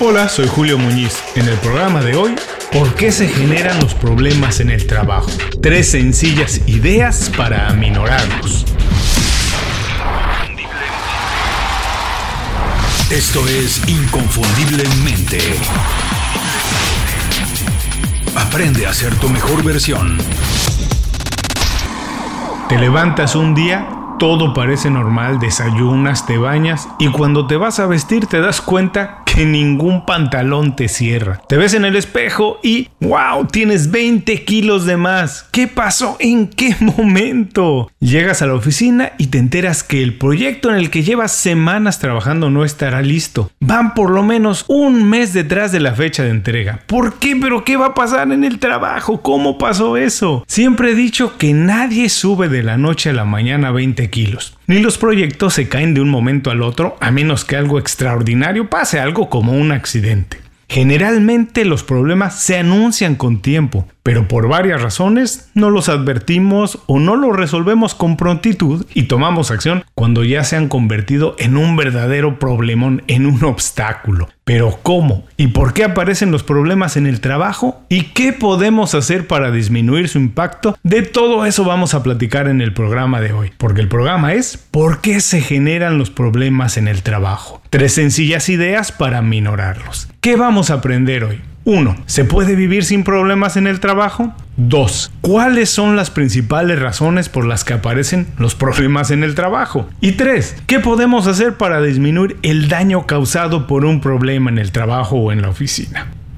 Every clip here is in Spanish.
Hola, soy Julio Muñiz. En el programa de hoy, ¿por qué se generan los problemas en el trabajo? Tres sencillas ideas para aminorarlos. Esto es Inconfundiblemente. Aprende a ser tu mejor versión. Te levantas un día todo parece normal, desayunas, te bañas y cuando te vas a vestir te das cuenta que ningún pantalón te cierra. Te ves en el espejo y ¡wow! Tienes 20 kilos de más. ¿Qué pasó? ¿En qué momento? Llegas a la oficina y te enteras que el proyecto en el que llevas semanas trabajando no estará listo. Van por lo menos un mes detrás de la fecha de entrega. ¿Por qué? ¿Pero qué va a pasar en el trabajo? ¿Cómo pasó eso? Siempre he dicho que nadie sube de la noche a la mañana 20 kilos. Ni los proyectos se caen de un momento al otro a menos que algo extraordinario pase, algo como un accidente. Generalmente los problemas se anuncian con tiempo, pero por varias razones no los advertimos o no los resolvemos con prontitud y tomamos acción cuando ya se han convertido en un verdadero problemón, en un obstáculo. Pero ¿cómo? ¿Y por qué aparecen los problemas en el trabajo? ¿Y qué podemos hacer para disminuir su impacto? De todo eso vamos a platicar en el programa de hoy, porque el programa es ¿Por qué se generan los problemas en el trabajo? Tres sencillas ideas para minorarlos. ¿Qué vamos a aprender hoy? 1. ¿Se puede vivir sin problemas en el trabajo? 2. ¿Cuáles son las principales razones por las que aparecen los problemas en el trabajo? Y 3. ¿Qué podemos hacer para disminuir el daño causado por un problema en el trabajo o en la oficina?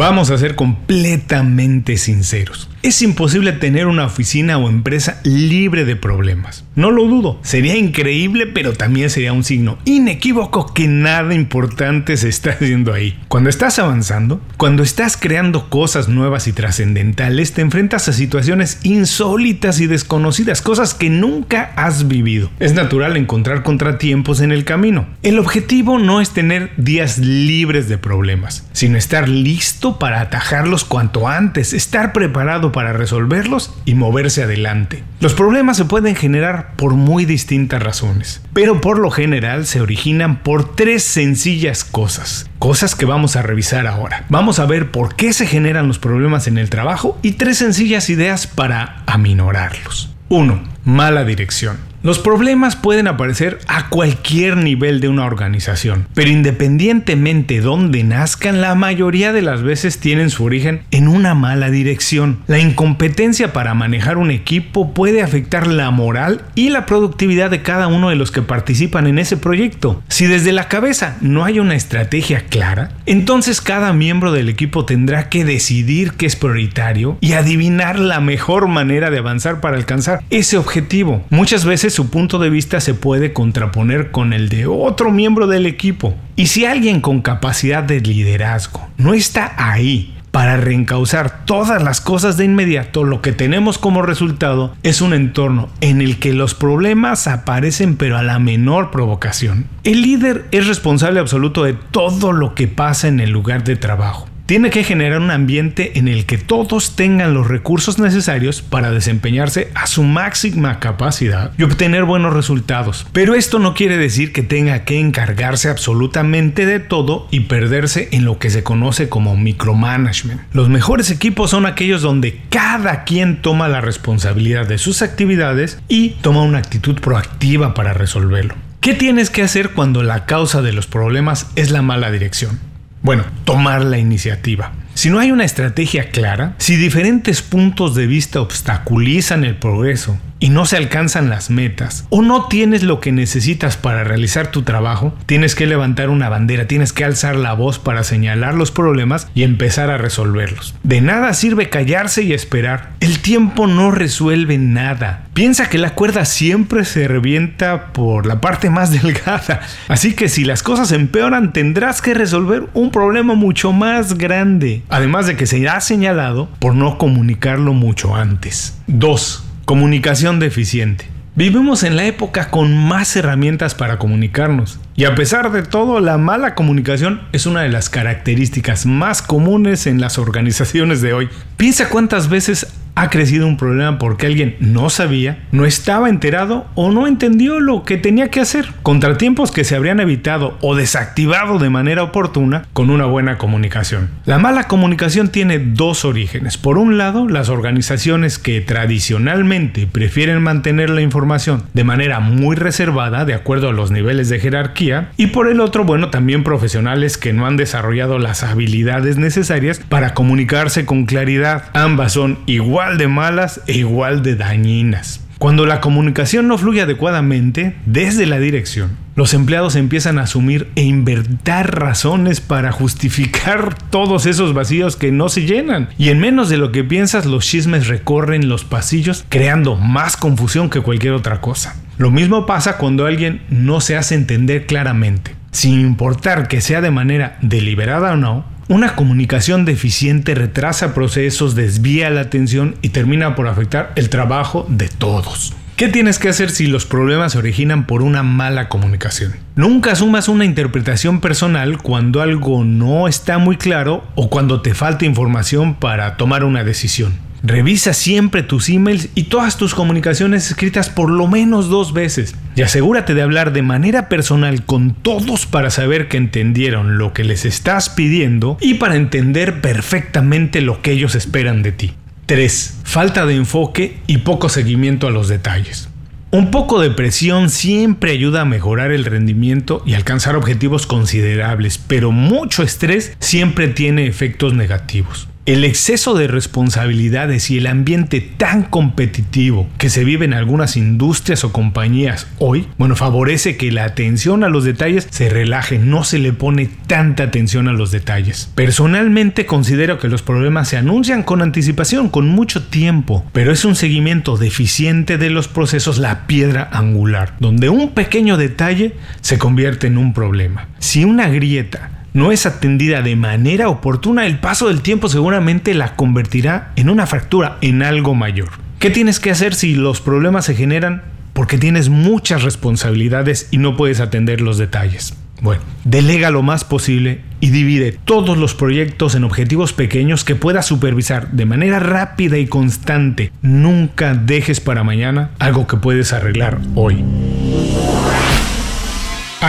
Vamos a ser completamente sinceros. Es imposible tener una oficina o empresa libre de problemas. No lo dudo, sería increíble, pero también sería un signo inequívoco que nada importante se está haciendo ahí. Cuando estás avanzando, cuando estás creando cosas nuevas y trascendentales, te enfrentas a situaciones insólitas y desconocidas, cosas que nunca has vivido. Es natural encontrar contratiempos en el camino. El objetivo no es tener días libres de problemas, sino estar listo para atajarlos cuanto antes, estar preparado para resolverlos y moverse adelante. Los problemas se pueden generar por muy distintas razones, pero por lo general se originan por tres sencillas cosas, cosas que vamos a revisar ahora. Vamos a ver por qué se generan los problemas en el trabajo y tres sencillas ideas para aminorarlos. 1. Mala dirección. Los problemas pueden aparecer a cualquier nivel de una organización, pero independientemente de dónde nazcan, la mayoría de las veces tienen su origen en una mala dirección. La incompetencia para manejar un equipo puede afectar la moral y la productividad de cada uno de los que participan en ese proyecto. Si desde la cabeza no hay una estrategia clara, entonces cada miembro del equipo tendrá que decidir qué es prioritario y adivinar la mejor manera de avanzar para alcanzar ese objetivo. Muchas veces su punto de vista se puede contraponer con el de otro miembro del equipo. Y si alguien con capacidad de liderazgo no está ahí para reencauzar todas las cosas de inmediato, lo que tenemos como resultado es un entorno en el que los problemas aparecen pero a la menor provocación. El líder es responsable absoluto de todo lo que pasa en el lugar de trabajo tiene que generar un ambiente en el que todos tengan los recursos necesarios para desempeñarse a su máxima capacidad y obtener buenos resultados. Pero esto no quiere decir que tenga que encargarse absolutamente de todo y perderse en lo que se conoce como micromanagement. Los mejores equipos son aquellos donde cada quien toma la responsabilidad de sus actividades y toma una actitud proactiva para resolverlo. ¿Qué tienes que hacer cuando la causa de los problemas es la mala dirección? Bueno, tomar la iniciativa. Si no hay una estrategia clara, si diferentes puntos de vista obstaculizan el progreso y no se alcanzan las metas o no tienes lo que necesitas para realizar tu trabajo, tienes que levantar una bandera, tienes que alzar la voz para señalar los problemas y empezar a resolverlos. De nada sirve callarse y esperar. El tiempo no resuelve nada. Piensa que la cuerda siempre se revienta por la parte más delgada. Así que si las cosas empeoran tendrás que resolver un problema mucho más grande. Además de que será señalado por no comunicarlo mucho antes. 2. Comunicación deficiente. Vivimos en la época con más herramientas para comunicarnos. Y a pesar de todo, la mala comunicación es una de las características más comunes en las organizaciones de hoy. Piensa cuántas veces ha crecido un problema porque alguien no sabía, no estaba enterado o no entendió lo que tenía que hacer. Contratiempos que se habrían evitado o desactivado de manera oportuna con una buena comunicación. La mala comunicación tiene dos orígenes. Por un lado, las organizaciones que tradicionalmente prefieren mantener la información de manera muy reservada de acuerdo a los niveles de jerarquía. Y por el otro, bueno, también profesionales que no han desarrollado las habilidades necesarias para comunicarse con claridad. Ambas son igual de malas e igual de dañinas. Cuando la comunicación no fluye adecuadamente desde la dirección, los empleados empiezan a asumir e inventar razones para justificar todos esos vacíos que no se llenan. Y en menos de lo que piensas, los chismes recorren los pasillos creando más confusión que cualquier otra cosa. Lo mismo pasa cuando alguien no se hace entender claramente. Sin importar que sea de manera deliberada o no, una comunicación deficiente retrasa procesos, desvía la atención y termina por afectar el trabajo de todos. ¿Qué tienes que hacer si los problemas se originan por una mala comunicación? Nunca asumas una interpretación personal cuando algo no está muy claro o cuando te falta información para tomar una decisión. Revisa siempre tus emails y todas tus comunicaciones escritas por lo menos dos veces. Y asegúrate de hablar de manera personal con todos para saber que entendieron lo que les estás pidiendo y para entender perfectamente lo que ellos esperan de ti. 3. Falta de enfoque y poco seguimiento a los detalles. Un poco de presión siempre ayuda a mejorar el rendimiento y alcanzar objetivos considerables, pero mucho estrés siempre tiene efectos negativos. El exceso de responsabilidades y el ambiente tan competitivo que se vive en algunas industrias o compañías hoy, bueno, favorece que la atención a los detalles se relaje, no se le pone tanta atención a los detalles. Personalmente considero que los problemas se anuncian con anticipación, con mucho tiempo, pero es un seguimiento deficiente de los procesos la piedra angular, donde un pequeño detalle se convierte en un problema. Si una grieta no es atendida de manera oportuna, el paso del tiempo seguramente la convertirá en una fractura, en algo mayor. ¿Qué tienes que hacer si los problemas se generan porque tienes muchas responsabilidades y no puedes atender los detalles? Bueno, delega lo más posible y divide todos los proyectos en objetivos pequeños que puedas supervisar de manera rápida y constante. Nunca dejes para mañana algo que puedes arreglar hoy.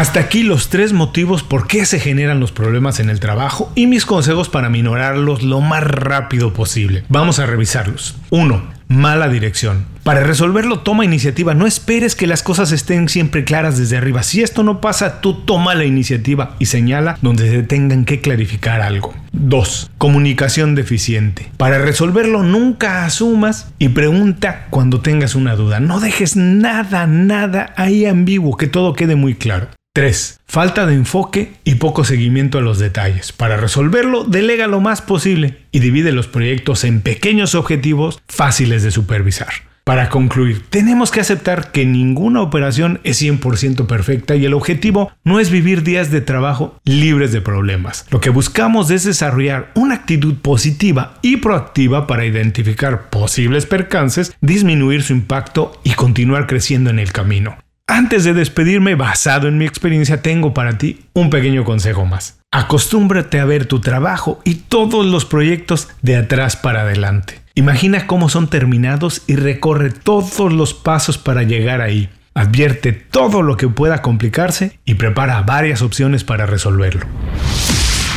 Hasta aquí los tres motivos por qué se generan los problemas en el trabajo y mis consejos para minorarlos lo más rápido posible. Vamos a revisarlos. 1. Mala dirección. Para resolverlo toma iniciativa, no esperes que las cosas estén siempre claras desde arriba. Si esto no pasa, tú toma la iniciativa y señala donde se tengan que clarificar algo. 2. Comunicación deficiente. Para resolverlo nunca asumas y pregunta cuando tengas una duda. No dejes nada, nada ahí ambiguo, que todo quede muy claro. 3. Falta de enfoque y poco seguimiento a los detalles. Para resolverlo, delega lo más posible y divide los proyectos en pequeños objetivos fáciles de supervisar. Para concluir, tenemos que aceptar que ninguna operación es 100% perfecta y el objetivo no es vivir días de trabajo libres de problemas. Lo que buscamos es desarrollar una actitud positiva y proactiva para identificar posibles percances, disminuir su impacto y continuar creciendo en el camino. Antes de despedirme, basado en mi experiencia, tengo para ti un pequeño consejo más. Acostúmbrate a ver tu trabajo y todos los proyectos de atrás para adelante. Imagina cómo son terminados y recorre todos los pasos para llegar ahí. Advierte todo lo que pueda complicarse y prepara varias opciones para resolverlo.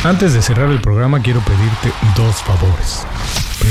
Antes de cerrar el programa quiero pedirte dos favores.